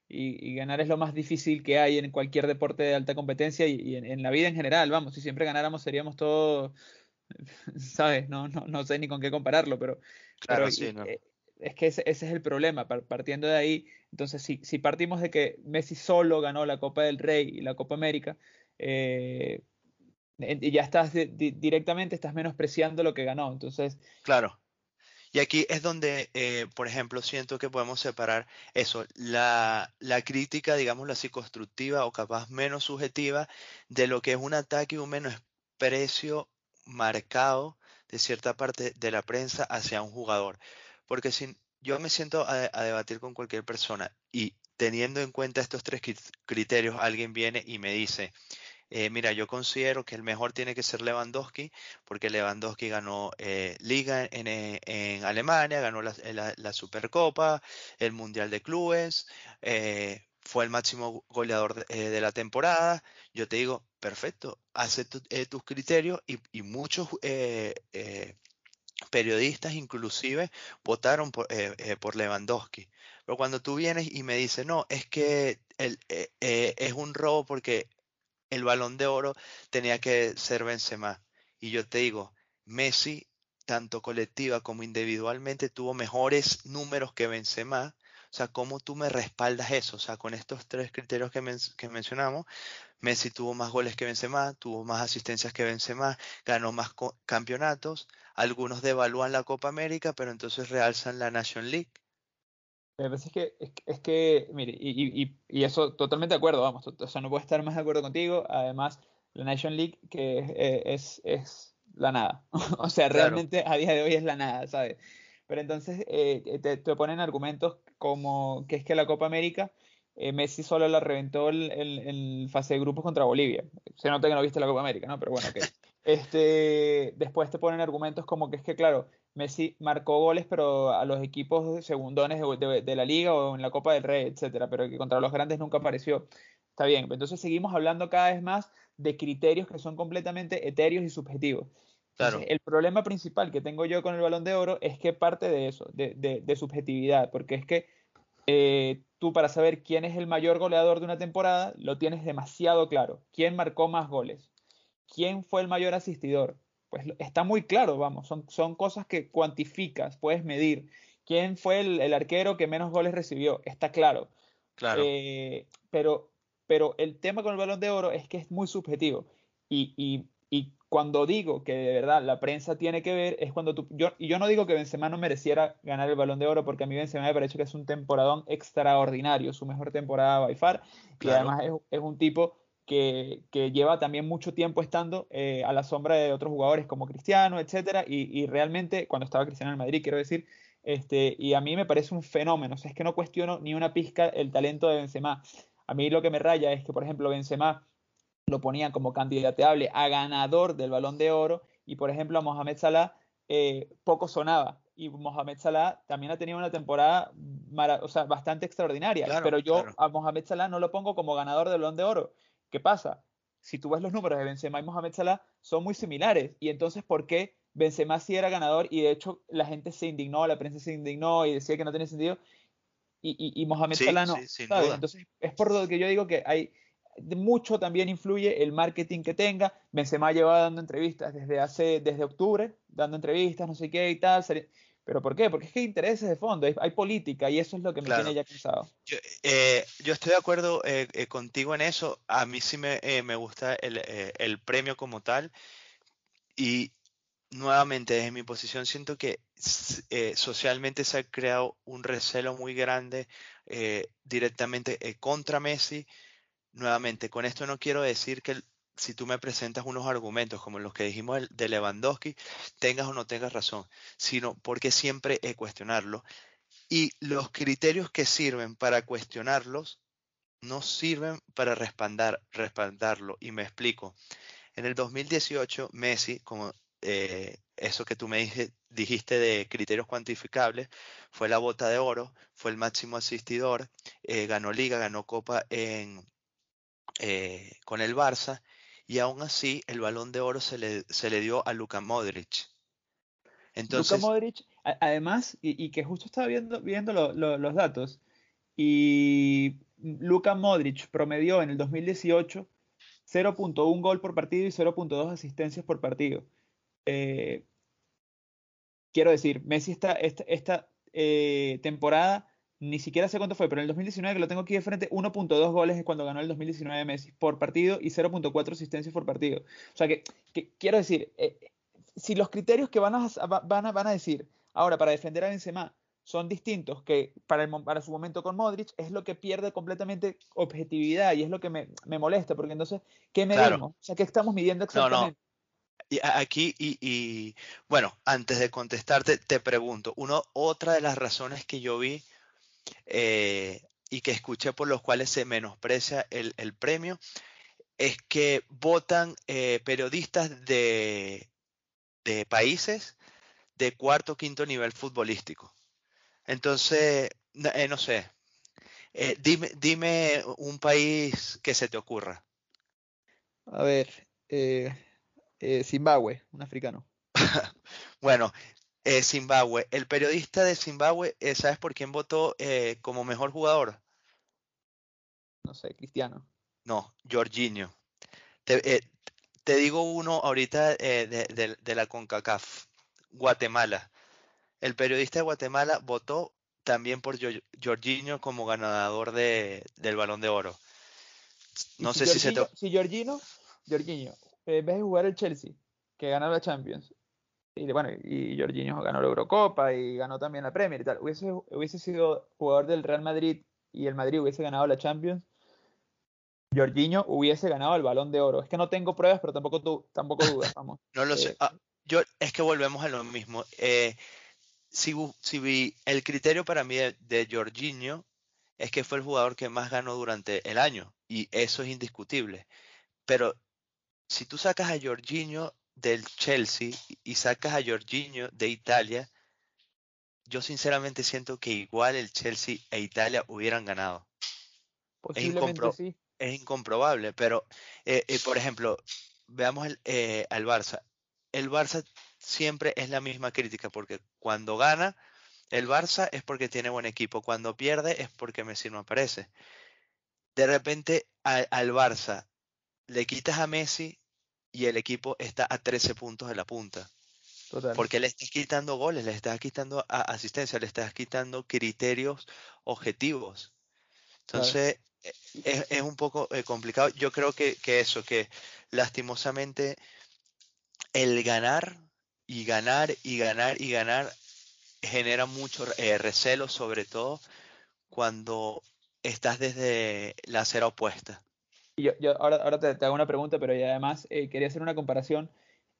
y, ganar es lo más difícil que hay en cualquier deporte de alta competencia y, en, la vida en general, vamos, si siempre ganáramos seríamos todos, ¿sabes? No, no, no sé ni con qué compararlo, pero, claro, sí, eh, es que ese, es el problema, partiendo de ahí, entonces si, si, partimos de que Messi solo ganó la Copa del Rey y la Copa América, eh, ya estás directamente, estás menospreciando lo que ganó, entonces... Claro. Y aquí es donde, eh, por ejemplo, siento que podemos separar eso, la, la, crítica, digámoslo así, constructiva o capaz menos subjetiva de lo que es un ataque y un menosprecio marcado de cierta parte de la prensa hacia un jugador. Porque si yo me siento a, debatir con cualquier persona y teniendo en cuenta estos tres criterios, alguien viene y me dice, eh, mira, yo considero que el mejor tiene que ser Lewandowski, porque Lewandowski ganó eh, Liga eh, en, Alemania, ganó la, Supercopa, el Mundial de Clubes, fue el máximo goleador de, la temporada. Yo te digo, perfecto, acepto tus criterios y, muchos periodistas inclusive votaron por, por, Lewandowski. Pero cuando tú vienes y me dices, no, es que es un robo porque el balón de oro tenía que ser Benzema. Y yo te digo, Messi, tanto colectiva como individualmente, tuvo mejores números que Benzema. O sea, ¿cómo tú me respaldas eso? O sea, con estos tres criterios que, mencionamos, Messi tuvo más goles que Benzema, tuvo más asistencias que Benzema, ganó más campeonatos. Algunos devalúan la Copa América, pero entonces realzan la Nation League. Es que, es, que, mire, y, y, y, eso totalmente de acuerdo, vamos, o sea, no puedo estar más de acuerdo contigo. Además, la Nation League que eh, es, es, la nada. o sea, realmente a día de hoy es la nada, ¿sabes? Pero entonces eh, te, te, ponen argumentos como que es que la Copa América, eh, Messi solo la reventó en el, fase de grupos contra Bolivia. Se nota que no viste la Copa América, ¿no? Pero bueno, que este, después te ponen argumentos como que es que, claro, Messi marcó goles, pero a los equipos segundones de, la liga o en la Copa del Rey, etcétera, pero que contra los grandes nunca apareció. Está bien, entonces seguimos hablando cada vez más de criterios que son completamente etéreos y subjetivos. Claro. el problema principal que tengo yo con el balón de oro es que parte de eso, de, subjetividad, porque es que eh, tú para saber quién es el mayor goleador de una temporada, lo tienes demasiado claro. ¿Quién marcó más goles? ¿Quién fue el mayor asistidor? pues está muy claro, vamos, son, son cosas que cuantificas, puedes medir. ¿Quién fue el, arquero que menos goles recibió? Está claro. Claro. Eh, pero, pero el tema con el balón de oro es que es muy subjetivo. Y, y, y, cuando digo que de verdad la prensa tiene que ver, es cuando tú. Yo, y yo no digo que Benzema no mereciera ganar el balón de oro, porque a mí Benzema me parece que es un temporadón extraordinario, su mejor temporada by far. Y además es, es un tipo que, lleva también mucho tiempo estando eh, a la sombra de otros jugadores como Cristiano, etcétera, y, realmente cuando estaba Cristiano en Madrid, quiero decir, este, y a mí me parece un fenómeno, o sea, es que no cuestiono ni una pizca el talento de Benzema. A mí lo que me raya es que, por ejemplo, Benzema lo ponían como candidateable a ganador del Balón de Oro y, por ejemplo, a Mohamed Salah eh, poco sonaba. Y Mohamed Salah también ha tenido una temporada o sea, bastante extraordinaria, pero yo a Mohamed Salah no lo pongo como ganador del Balón de Oro. ¿Qué pasa? Si tú ves los números de Benzema y Mohamed Salah, son muy similares. Y entonces, ¿por qué Benzema sí era ganador? Y de hecho, la gente se indignó, la prensa se indignó y decía que no tenía sentido. Y, y, Mohamed Salah no. entonces, es por lo que yo digo que hay mucho también influye el marketing que tenga. Benzema lleva dando entrevistas desde hace, desde octubre, dando entrevistas, no sé qué y tal. ¿Pero por qué? Porque es que hay intereses de fondo, hay, política y eso es lo que me tiene ya cansado. Yo, eh, yo estoy de acuerdo eh, eh, contigo en eso. A mí sí me, me gusta el, el, premio como tal. Y nuevamente, desde mi posición, siento que socialmente se ha creado un recelo muy grande directamente contra Messi. Nuevamente, con esto no quiero decir que si tú me presentas unos argumentos como los que dijimos de Lewandowski, tengas o no tengas razón, sino porque siempre he cuestionarlo. Y los criterios que sirven para cuestionarlos no sirven para respaldar, respaldarlo. Y me explico. En el 2018, Messi, como eh, eso que tú me dijiste de criterios cuantificables, fue la bota de oro, fue el máximo asistidor, eh, ganó liga, ganó copa en, eh, con el Barça y aún así el balón de oro se le, se le dio a Luka Modric. Entonces, Luka Modric, además, y, que justo estaba viendo, viendo los datos, y Luka Modric promedió en el 2018 0.1 gol por partido y 0.2 asistencias por partido. Eh, quiero decir, Messi esta, esta, eh, temporada, ni siquiera sé cuánto fue, pero en el 2019, que lo tengo aquí de frente, 1.2 goles es cuando ganó el 2019 Messi por partido y 0.4 asistencias por partido. O sea que, quiero decir, eh, si los criterios que van a, van, a, van a decir ahora para defender a Benzema son distintos que para, el, para su momento con Modric, es lo que pierde completamente objetividad y es lo que me, me molesta, porque entonces, ¿qué medimos? O sea, ¿qué estamos midiendo exactamente? Y aquí, y, bueno, antes de contestarte, te pregunto, uno, otra de las razones que yo vi eh, y que escuché por los cuales se menosprecia el, premio es que votan eh, periodistas de, de países de cuarto o quinto nivel futbolístico. Entonces, eh, no sé, dime, dime un país que se te ocurra. A ver, eh, Zimbabue, un africano. bueno, eh, Zimbabue. El periodista de Zimbabue, eh, ¿sabes por quién votó como mejor jugador? No sé, Cristiano. No, Jorginho. Te, digo uno ahorita de, la CONCACAF, Guatemala. El periodista de Guatemala votó también por Jorginho como ganador de, del Balón de Oro. No sé si se te... Si Jorginho, Jorginho en eh, vez de jugar el Chelsea, que ganó la Champions, y bueno, y Jorginho ganó la Eurocopa y ganó también la Premier y tal, hubiese, hubiese sido jugador del Real Madrid y el Madrid hubiese ganado la Champions, Jorginho hubiese ganado el Balón de Oro. Es que no tengo pruebas, pero tampoco, tú, tampoco dudas, vamos. no lo sé. Eh, ah, yo, es que volvemos a lo mismo. Eh, si, si el criterio para mí de, de Jorginho es que fue el jugador que más ganó durante el año y eso es indiscutible. Pero si tú sacas a Jorginho del Chelsea y sacas a Jorginho de Italia, yo sinceramente siento que igual el Chelsea e Italia hubieran ganado. Es, incompro es, incomprobable, pero eh, eh, por ejemplo, veamos el, eh, al Barça. El Barça siempre es la misma crítica porque cuando gana el Barça es porque tiene buen equipo, cuando pierde es porque Messi no aparece. De repente al Barça le quitas a Messi y el equipo está a 13 puntos de la punta. Porque le estás quitando goles, le estás quitando asistencia, le estás quitando criterios objetivos. Entonces, e, es, un poco eh, complicado. Yo creo que, eso, que lastimosamente el ganar y ganar y ganar y ganar genera mucho eh, recelo, sobre todo cuando estás desde la acera opuesta yo, ahora, ahora te, hago una pregunta, pero además eh, quería hacer una comparación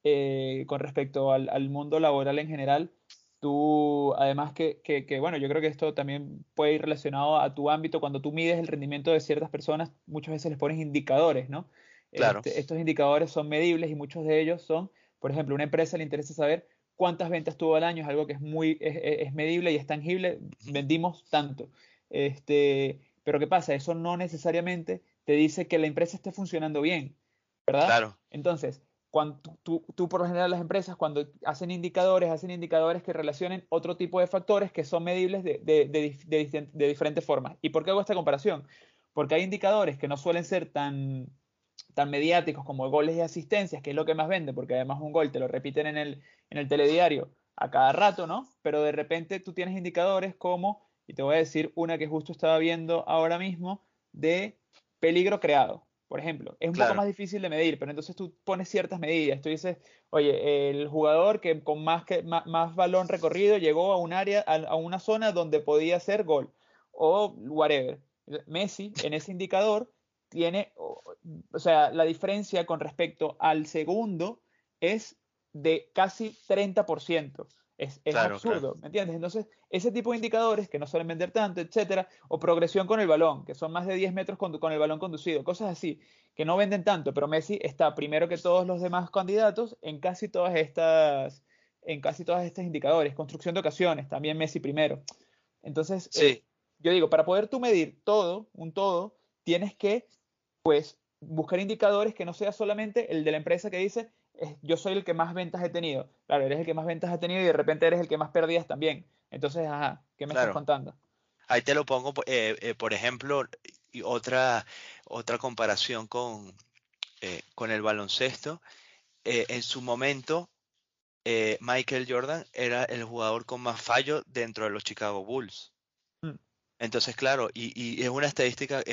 eh, con respecto al, mundo laboral en general. Tú, además que, que, bueno, yo creo que esto también puede ir relacionado a tu ámbito. Cuando tú mides el rendimiento de ciertas personas, muchas veces les pones indicadores, ¿no? Claro. Este, estos indicadores son medibles y muchos de ellos son, por ejemplo, una empresa le interesa saber cuántas ventas tuvo al año, es algo que es muy, es, es medible y es tangible, vendimos tanto. Este, pero ¿qué pasa? Eso no necesariamente te dice que la empresa esté funcionando bien, ¿verdad? Claro. Entonces, cuando tú, tú, por lo general las empresas cuando hacen indicadores, hacen indicadores que relacionen otro tipo de factores que son medibles de, de, de, de, diferentes formas. ¿Y por qué hago esta comparación? Porque hay indicadores que no suelen ser tan, tan mediáticos como goles y asistencias, que es lo que más vende, porque además un gol te lo repiten en el, en el telediario a cada rato, ¿no? Pero de repente tú tienes indicadores como, y te voy a decir una que justo estaba viendo ahora mismo, de peligro creado, por ejemplo. Es un poco más difícil de medir, pero entonces tú pones ciertas medidas. Tú dices, oye, el jugador que con más, que, más, balón recorrido llegó a un área, a, una zona donde podía hacer gol, o whatever. Messi, en ese indicador, tiene, o sea, la diferencia con respecto al segundo es de casi 30%. Es, absurdo, ¿me entiendes? Entonces, ese tipo de indicadores que no suelen vender tanto, etcétera, o progresión con el balón, que son más de 10 metros con, el balón conducido, cosas así, que no venden tanto, pero Messi está primero que todos los demás candidatos en casi todas estas, en casi todas estos indicadores. Construcción de ocasiones, también Messi primero. Entonces, eh, yo digo, para poder tú medir todo, un todo, tienes que, pues, buscar indicadores que no sea solamente el de la empresa que dice, yo soy el que más ventas he tenido. Claro, eres el que más ventas ha tenido y de repente eres el que más pérdidas también. Entonces, ajá, ¿qué me estás contando? Ahí te lo pongo, eh, eh, por ejemplo, y otra, otra comparación con, eh, con el baloncesto, en su momento Michael Jordan era el jugador con más fallos dentro de los Chicago Bulls. Mm. Entonces, claro, y, es una estadística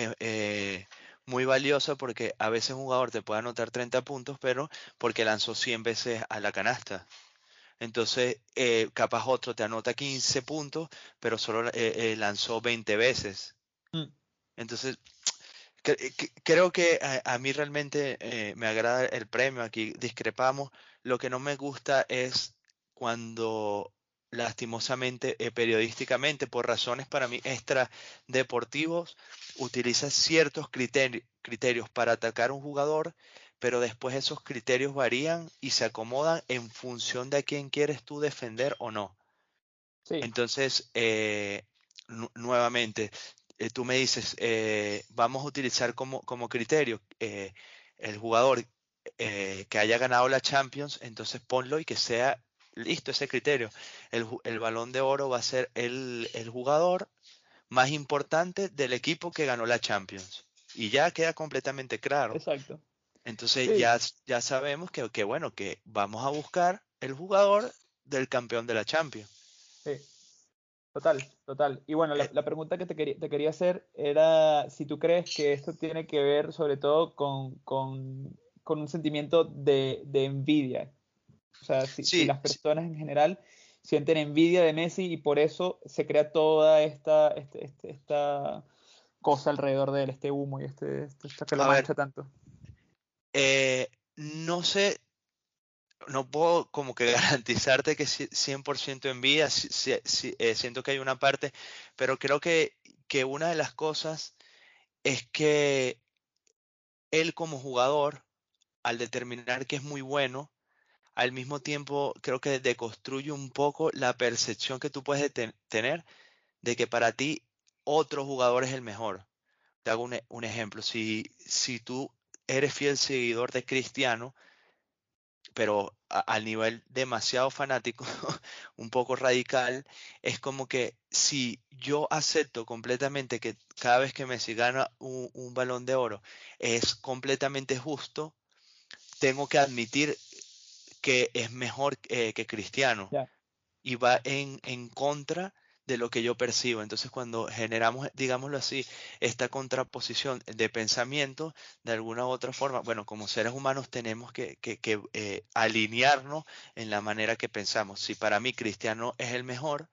muy valiosa porque a veces un jugador te puede anotar 30 puntos, pero porque lanzó 100 veces a la canasta. Entonces, capaz otro te anota 15 puntos, pero solo lanzó 20 veces. Mm. Entonces, eh, creo que a, mí realmente eh, me agrada el premio, aquí discrepamos. Lo que no me gusta es cuando lastimosamente, eh, periodísticamente, por razones para mí extra deportivos, utiliza ciertos criterios para atacar a un jugador, pero después esos criterios varían y se acomodan en función de a quién quieres tú defender o no. Entonces, nuevamente, eh, tú me dices, eh, vamos a utilizar como, como criterio eh, el jugador que haya ganado la Champions, entonces ponlo y que sea listo ese criterio. El, balón de oro va a ser el, jugador más importante del equipo que ganó la Champions. Y ya queda completamente claro. Exacto. Entonces ya, ya sabemos que, que, bueno, que vamos a buscar el jugador del campeón de la Champions. Sí. Total, total. Y bueno, la, eh. pregunta que te quería, te quería, hacer era si tú crees que esto tiene que ver sobre todo con, con, con un sentimiento de, de, envidia. O sea, si, las personas en general sienten envidia de Messi y por eso se crea toda esta, este, este, esta cosa alrededor de él, este humo y este, esta que lo mancha tanto. Eh, no sé no puedo como que garantizarte que 100% envía, eh, siento que hay una parte, pero creo que, que una de las cosas es que él como jugador, al determinar que es muy bueno, al mismo tiempo creo que deconstruye un poco la percepción que tú puedes tener de que para ti otro jugador es el mejor. Te hago un, e, ejemplo. Si, si tú eres fiel seguidor de Cristiano, pero al nivel demasiado fanático, un poco radical, es como que si yo acepto completamente que cada vez que Messi gana un, balón de oro es completamente justo, tengo que admitir que es mejor eh, que Cristiano. Y va en, en contra de lo que yo percibo. Entonces, cuando generamos, digámoslo así, esta contraposición de pensamiento, de alguna u otra forma, bueno, como seres humanos tenemos que, eh, alinearnos en la manera que pensamos. Si para mí Cristiano es el mejor,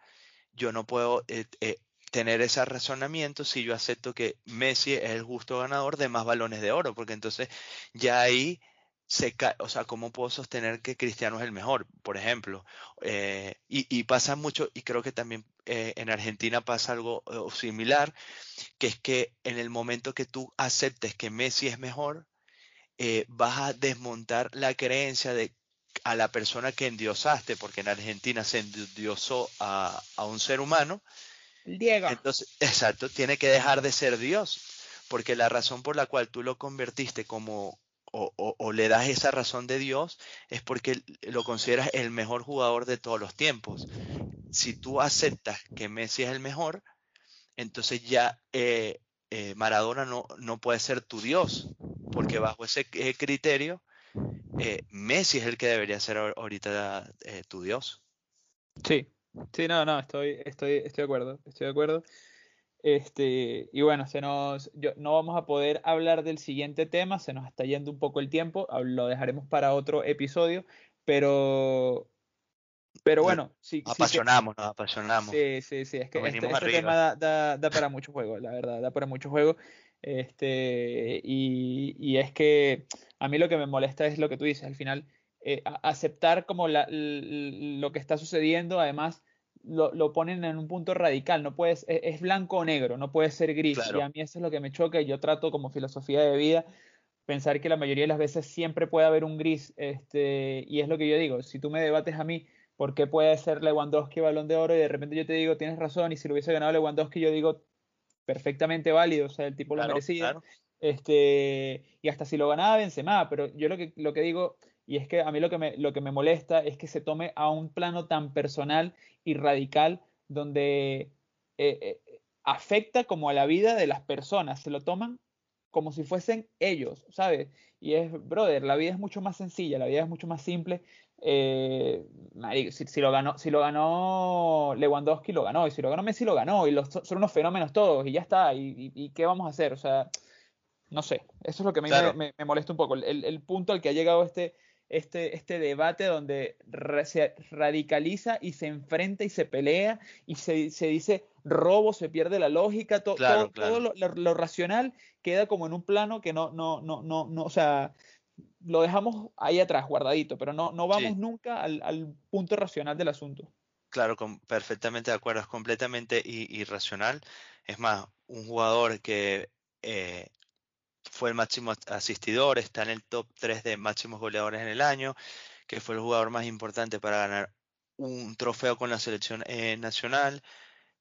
yo no puedo eh, eh, tener ese razonamiento si yo acepto que Messi es el justo ganador de más balones de oro, porque entonces ya ahí se o sea, ¿cómo puedo sostener que Cristiano es el mejor, por ejemplo? Eh, y, pasa mucho, y creo que también eh, en Argentina pasa algo eh, similar, que es que en el momento que tú aceptes que Messi es mejor, vas a desmontar la creencia de a la persona que endiosaste, porque en Argentina se endiosó a, a un ser humano. Diego. Entonces, exacto, tiene que dejar de ser Dios, porque la razón por la cual tú lo convertiste como, o, le das esa razón de Dios es porque lo consideras el mejor jugador de todos los tiempos. Si tú aceptas que Messi es el mejor, entonces ya eh, eh, Maradona no, no, puede ser tu Dios, porque bajo ese eh, criterio, Messi es el que debería ser ahorita tu Dios. Sí, sí, no, no, estoy, estoy, estoy de acuerdo, estoy de acuerdo. Este, y bueno, se nos, no vamos a poder hablar del siguiente tema, se nos está yendo un poco el tiempo, lo dejaremos para otro episodio, pero, pero bueno, sí. apasionamos, nos apasionamos. Sí, sí, sí, es que este, este tema da, da, para mucho juego, la verdad, da para mucho juego. Este, y, y, es que a mí lo que me molesta es lo que tú dices, al final, eh, aceptar como la, lo que está sucediendo, además lo, ponen en un punto radical, no puedes, e, es, blanco o negro, no puede ser gris. Y a mí eso es lo que me choca y yo trato como filosofía de vida pensar que la mayoría de las veces siempre puede haber un gris, este, y es lo que yo digo, si tú me debates a mí por qué puede ser Lewandowski balón de oro y de repente yo te digo tienes razón y si lo hubiese ganado Lewandowski yo digo perfectamente válido, o sea, el tipo lo merecía. Este, y hasta si lo ganaba Benzema, pero yo lo que, lo que digo y es que a mí lo que, me, lo que me molesta es que se tome a un plano tan personal y radical donde eh, eh, afecta como a la vida de las personas, se lo toman como si fuesen ellos, ¿sabes? Y es, brother, la vida es mucho más sencilla, la vida es mucho más simple. Eh, si, lo ganó, si lo ganó Lewandowski, lo ganó, y si lo ganó Messi, lo ganó, y los, son unos fenómenos todos, y ya está, y, qué vamos a hacer, o sea, no sé, eso es lo que me, me, molesta un poco, el, el, punto al que ha llegado este, este, este debate donde se radicaliza y se enfrenta y se pelea y se, se dice robo, se pierde la lógica, todo, todo lo, racional queda como en un plano que no, no, no, no, no, o sea, lo dejamos ahí atrás, guardadito, pero no, no vamos nunca al, al, punto racional del asunto. Claro, perfectamente de acuerdo, es completamente irracional. Es más, un jugador que eh, fue el máximo asistidor, está en el top 3 de máximos goleadores en el año, que fue el jugador más importante para ganar un trofeo con la selección eh, nacional.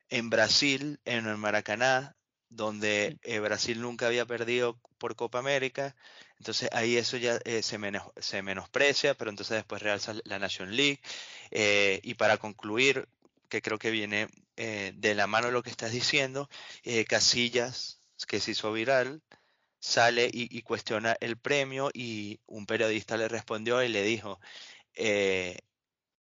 En Brasil, en el Maracaná, donde eh, Brasil nunca había perdido por Copa América, entonces ahí eso ya eh, se, se, menosprecia, pero entonces después realza la Nation League. y para concluir, que creo que viene de la mano de lo que estás diciendo, Casillas, que se hizo viral, sale y, cuestiona el premio y un periodista le respondió y le dijo, eh,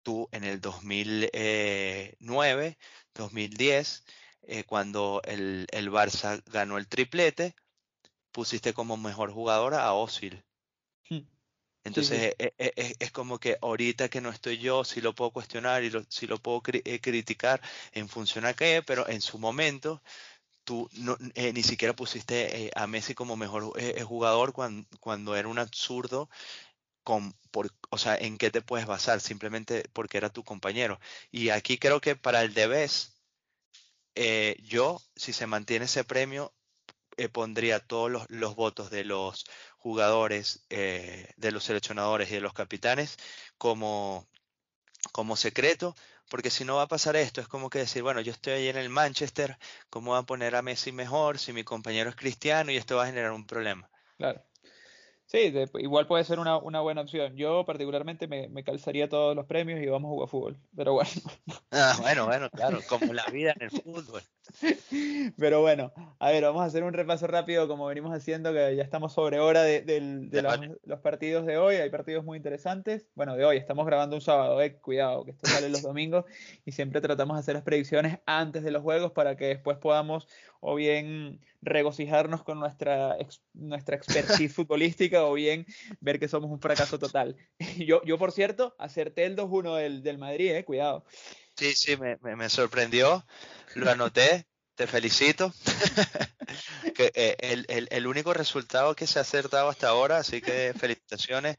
tú en el 2009, 2010, eh, cuando el, el, Barça ganó el triplete, pusiste como mejor jugadora a Osil. Hmm. Entonces e, e, e, Es, como que ahorita que no estoy yo, sí lo puedo cuestionar y si lo puedo eh, criticar en función a qué, pero en su momento tú eh, ni siquiera pusiste eh, a Messi como mejor eh, jugador cuando, era un absurdo. Con, por, o sea, ¿en qué te puedes basar? Simplemente porque era tu compañero. Y aquí creo que para el Debes, yo, si se mantiene ese premio, pondría todos los, los, votos de los jugadores, de los seleccionadores y de los capitanes como, como secreto porque si no va a pasar esto, es como que decir, bueno, yo estoy ahí en el Manchester, ¿cómo va a poner a Messi mejor si mi compañero es cristiano? Y esto va a generar un problema. Claro. Sí, igual puede ser una, buena opción. Yo particularmente me, calzaría todos los premios y vamos a jugar fútbol. Pero bueno. Ah, bueno, bueno, claro, como la vida en el fútbol. Pero bueno, a ver, vamos a hacer un repaso rápido como venimos haciendo, que ya estamos sobre hora de, los, partidos de hoy. Hay partidos muy interesantes. Bueno, de hoy, estamos grabando un sábado, eh, cuidado, que esto sale los domingos y siempre tratamos de hacer las predicciones antes de los juegos para que después podamos o bien regocijarnos con nuestra, nuestra expertise futbolística o bien ver que somos un fracaso total. Yo, yo por cierto, acerté el 2-1 del, del, Madrid, eh, cuidado. Sí, sí, me, me, sorprendió, lo anoté, te felicito. que, eh, el, el, el, único resultado que se ha acertado hasta ahora, así que felicitaciones,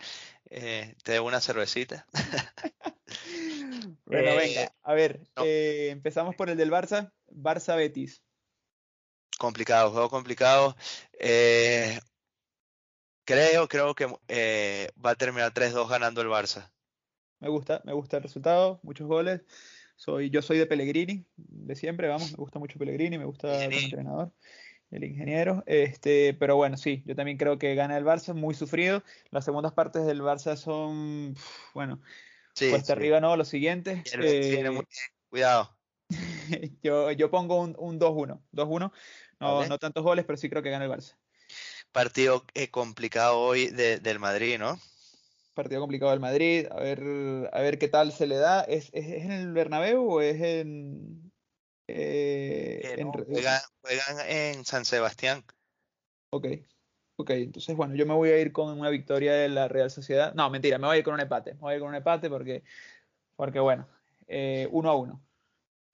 eh, te debo una cervecita. bueno, venga, eh, a ver, empezamos por el del Barça, Barça Betis complicado, juego complicado. Creo, creo que va a terminar 3-2 ganando el Barça. Me gusta, me gusta el resultado, muchos goles. Soy, yo soy de Pellegrini, de siempre, vamos, me gusta mucho Pellegrini, me gusta el entrenador, el ingeniero. Este, pero bueno, sí, yo también creo que gana el Barça, muy sufrido. Las segundas partes del Barça son, bueno, sí, cuesta arriba, ¿no? Los siguientes. Eh, cuidado. yo, yo pongo un 2-1, 2-1. No, no tantos goles, pero sí creo que gana el Barça. Partido eh, complicado hoy del Madrid, ¿no? Partido complicado del Madrid. A ver, a ver qué tal se le da. ¿Es, en el Bernabéu o es en...? Eh, eh, juegan, en San Sebastián. Ok. Ok, entonces bueno, yo me voy a ir con una victoria de la Real Sociedad. No, mentira, me voy a ir con un empate. Me voy a ir con un empate porque, porque bueno, uno a uno.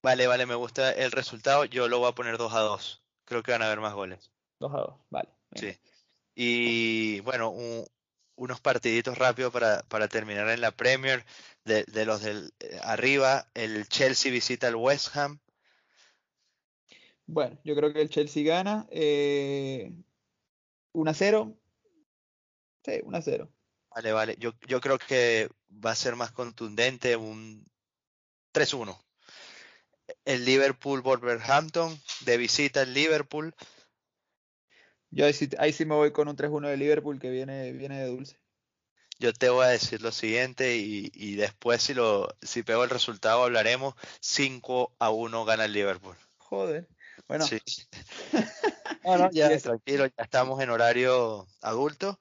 Vale, vale, me gusta el resultado. Yo lo voy a poner 2 a 2 creo que van a haber más goles. 2 a 2, vale. Sí. Y bueno, unos partiditos rápidos para, para, terminar en la Premier. De, de los del eh, arriba, el Chelsea visita al West Ham. Bueno, yo creo que el Chelsea gana. Eh, 1 a 0. Sí, 1 a 0. Vale, vale. Yo, yo creo que va a ser más contundente, un 3-1 el Liverpool Wolverhampton, de visita el Liverpool. Yo ahí sí, me voy con un 3-1 de Liverpool que viene, viene de dulce. Yo te voy a decir lo siguiente y, después si lo si pego el resultado hablaremos 5 a 1 gana el Liverpool. Joder. Bueno. Sí. Bueno, ya tranquilo, ya estamos en horario adulto.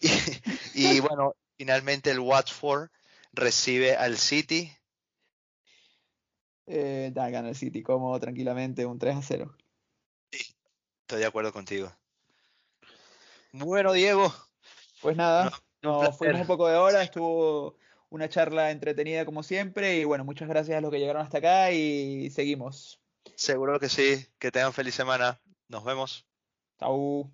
Y, bueno, finalmente el Watford recibe al City. Eh, da, gana el City como tranquilamente un 3 a 0. Sí, estoy de acuerdo contigo. Bueno, Diego. Pues nada, nos fuimos un poco de hora, estuvo una charla entretenida como siempre y bueno, muchas gracias a los que llegaron hasta acá y seguimos. Seguro que sí, que tengan feliz semana. Nos vemos. Chau.